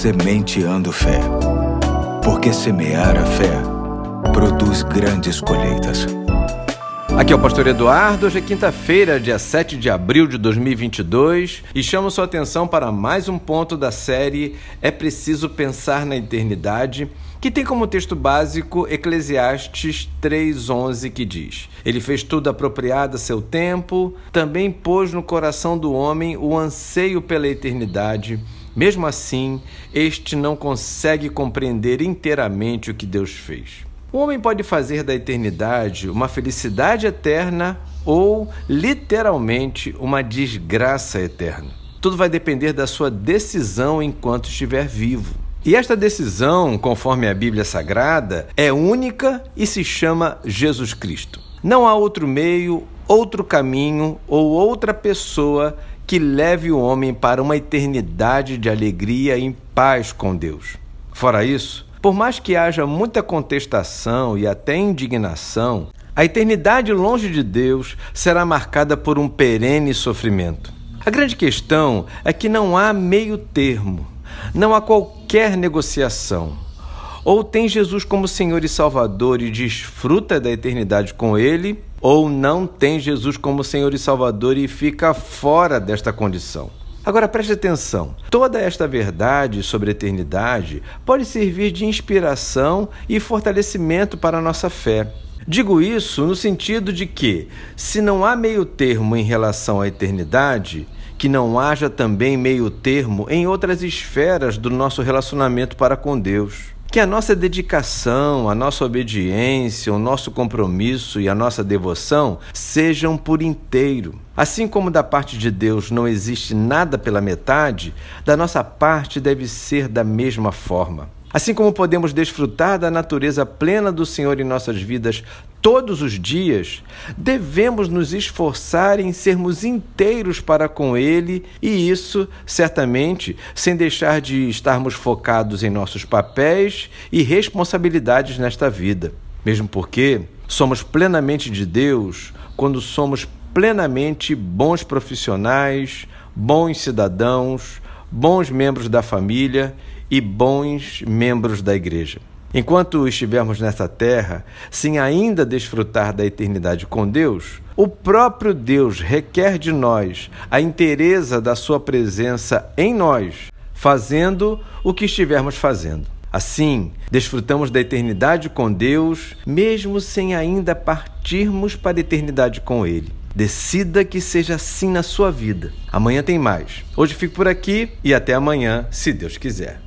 Sementeando Fé. Porque semear a fé produz grandes colheitas. Aqui é o Pastor Eduardo, hoje é quinta-feira, dia 7 de abril de 2022 e chamo sua atenção para mais um ponto da série É Preciso Pensar na Eternidade, que tem como texto básico Eclesiastes 3,11, que diz: Ele fez tudo apropriado a seu tempo, também pôs no coração do homem o anseio pela eternidade. Mesmo assim, este não consegue compreender inteiramente o que Deus fez. O homem pode fazer da eternidade uma felicidade eterna ou, literalmente, uma desgraça eterna. Tudo vai depender da sua decisão enquanto estiver vivo. E esta decisão, conforme a Bíblia Sagrada, é única e se chama Jesus Cristo. Não há outro meio, outro caminho ou outra pessoa que leve o homem para uma eternidade de alegria e em paz com Deus. Fora isso, por mais que haja muita contestação e até indignação, a eternidade longe de Deus será marcada por um perene sofrimento. A grande questão é que não há meio termo, não há qualquer negociação. Ou tem Jesus como Senhor e Salvador e desfruta da eternidade com Ele, ou não tem Jesus como Senhor e Salvador e fica fora desta condição. Agora preste atenção: toda esta verdade sobre a eternidade pode servir de inspiração e fortalecimento para a nossa fé. Digo isso no sentido de que, se não há meio termo em relação à eternidade, que não haja também meio termo em outras esferas do nosso relacionamento para com Deus. Que a nossa dedicação, a nossa obediência, o nosso compromisso e a nossa devoção sejam por inteiro. Assim como da parte de Deus não existe nada pela metade, da nossa parte deve ser da mesma forma. Assim como podemos desfrutar da natureza plena do Senhor em nossas vidas todos os dias, devemos nos esforçar em sermos inteiros para com Ele e isso, certamente, sem deixar de estarmos focados em nossos papéis e responsabilidades nesta vida. Mesmo porque somos plenamente de Deus quando somos plenamente bons profissionais, bons cidadãos, bons membros da família e bons membros da igreja. Enquanto estivermos nessa terra, sem ainda desfrutar da eternidade com Deus, o próprio Deus requer de nós a inteireza da Sua presença em nós, fazendo o que estivermos fazendo. Assim, desfrutamos da eternidade com Deus, mesmo sem ainda partirmos para a eternidade com Ele. Decida que seja assim na sua vida. Amanhã tem mais. Hoje fico por aqui e até amanhã, se Deus quiser.